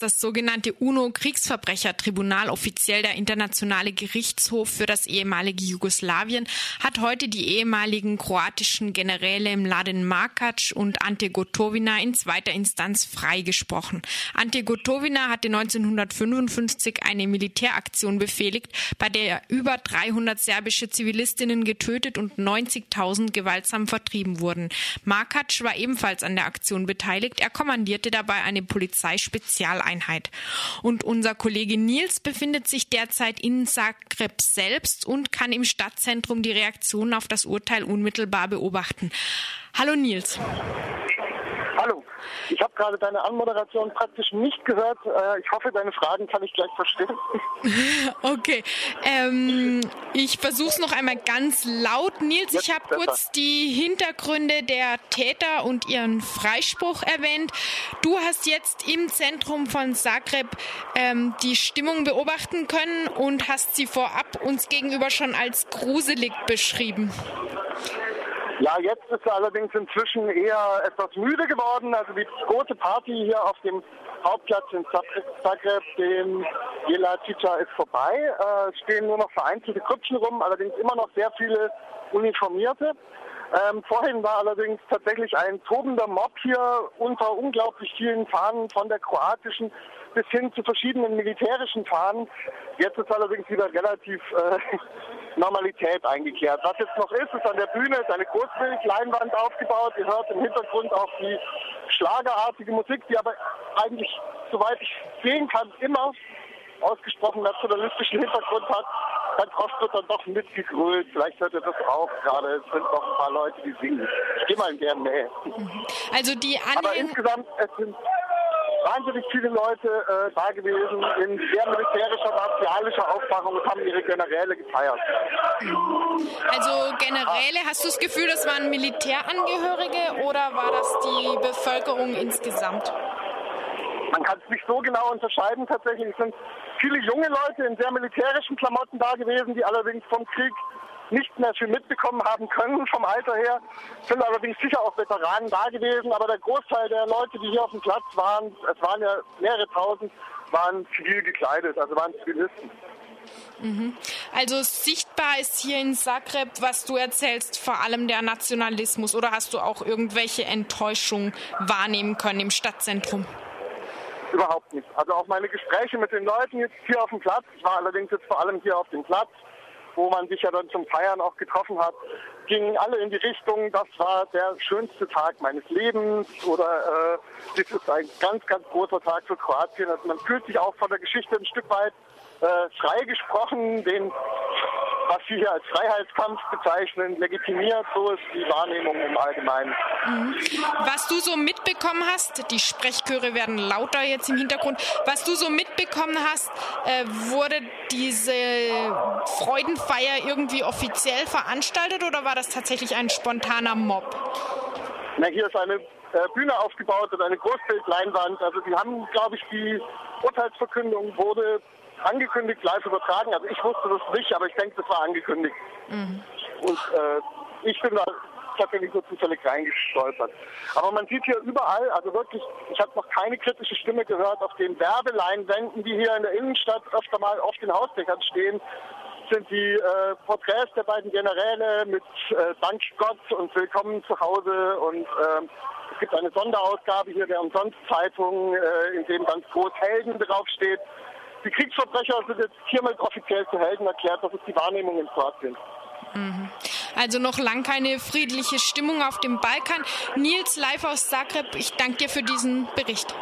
Das sogenannte UNO-Kriegsverbrechertribunal, offiziell der Internationale Gerichtshof für das ehemalige Jugoslawien, hat heute die ehemaligen kroatischen Generäle Mladen Markac und Ante Gotovina in zweiter Instanz freigesprochen. Ante Gotovina hatte 1955 eine Militäraktion befehligt, bei der über 300 serbische Zivilistinnen getötet und 90.000 gewaltsam vertrieben wurden. Markac war ebenfalls an der Aktion beteiligt. Er kommandierte dabei eine Polizeispezialeinheit. Einheit. Und unser Kollege Nils befindet sich derzeit in Zagreb selbst und kann im Stadtzentrum die Reaktionen auf das Urteil unmittelbar beobachten. Hallo Nils. Ich habe gerade deine Anmoderation praktisch nicht gehört. Äh, ich hoffe, deine Fragen kann ich gleich verstehen. Okay. Ähm, ich versuche es noch einmal ganz laut. Nils, Jetzt ich habe kurz die Hintergründe der Täter und ihren Freispruch erwähnt. Du hast jetzt im Zentrum von Zagreb ähm, die Stimmung beobachten können und hast sie vorab uns gegenüber schon als gruselig beschrieben. Ja, jetzt ist er allerdings inzwischen eher etwas müde geworden. Also die große Party hier auf dem Hauptplatz in Zagreb, dem Jelacica, ist vorbei. Äh, es stehen nur noch vereinzelte Grüppchen rum, allerdings immer noch sehr viele Uniformierte. Ähm, vorhin war allerdings tatsächlich ein tobender Mob hier unter unglaublich vielen Fahnen von der kroatischen bis hin zu verschiedenen militärischen Fahnen. Jetzt ist allerdings wieder relativ äh, Normalität eingekehrt. Was jetzt noch ist, ist an der Bühne ist eine Großbildleinwand aufgebaut. Ihr hört im Hintergrund auch die schlagerartige Musik, die aber eigentlich, soweit ich sehen kann, immer ausgesprochen nationalistischen Hintergrund hat. Ganz oft wird dann doch mitgegrölt. Vielleicht hört ihr das auch gerade. Es sind noch ein paar Leute, die singen. Ich gehe mal in deren Nähe. Also die Anhänger... Aber insgesamt, es sind wahnsinnig viele Leute äh, da gewesen in sehr militärischer, martialischer Aufmachung und haben ihre Generäle gefeiert. Also Generäle, hast du das Gefühl, das waren Militärangehörige oder war das die Bevölkerung insgesamt? Man kann es nicht so genau unterscheiden tatsächlich. Es sind viele junge Leute in sehr militärischen Klamotten da gewesen, die allerdings vom Krieg nicht mehr viel mitbekommen haben können vom Alter her, sind allerdings sicher auch Veteranen da gewesen, aber der Großteil der Leute, die hier auf dem Platz waren, es waren ja mehrere tausend, waren zivil gekleidet, also waren Zivilisten. Mhm. Also sichtbar ist hier in Zagreb, was du erzählst, vor allem der Nationalismus oder hast du auch irgendwelche Enttäuschung wahrnehmen können im Stadtzentrum? Überhaupt nicht. Also auch meine Gespräche mit den Leuten jetzt hier auf dem Platz, ich war allerdings jetzt vor allem hier auf dem Platz, wo man sich ja dann zum Feiern auch getroffen hat, gingen alle in die Richtung, das war der schönste Tag meines Lebens oder äh, das ist ein ganz, ganz großer Tag für Kroatien. Also man fühlt sich auch von der Geschichte ein Stück weit äh, freigesprochen, den was Sie hier als Freiheitskampf bezeichnen, legitimiert. So ist die Wahrnehmung im Allgemeinen. Mhm. Was du so mitbekommen hast, die Sprechchöre werden lauter jetzt im Hintergrund, was du so mitbekommen hast, äh, wurde diese Freudenfeier irgendwie offiziell veranstaltet oder war das tatsächlich ein spontaner Mob? Na, hier ist eine äh, Bühne aufgebaut und eine Großbildleinwand. Also die haben, glaube ich, die Urteilsverkündung wurde angekündigt, live übertragen. Also ich wusste das nicht, aber ich denke, das war angekündigt. Mhm. Und äh, ich bin da tatsächlich so zufällig reingestolpert. Aber man sieht hier überall, also wirklich, ich habe noch keine kritische Stimme gehört, auf den Werbeleinwänden, die hier in der Innenstadt öfter mal auf den Hausdächern stehen, sind die äh, Porträts der beiden Generäle mit äh, Dank Gott und Willkommen zu Hause und äh, es gibt eine Sonderausgabe hier der Umsonst-Zeitung, äh, in dem ganz groß Helden draufsteht. Die Kriegsverbrecher sind jetzt hiermit offiziell zu Helden erklärt. Das ist die Wahrnehmung in Kroatien. Also noch lang keine friedliche Stimmung auf dem Balkan. Nils live aus Zagreb, ich danke dir für diesen Bericht.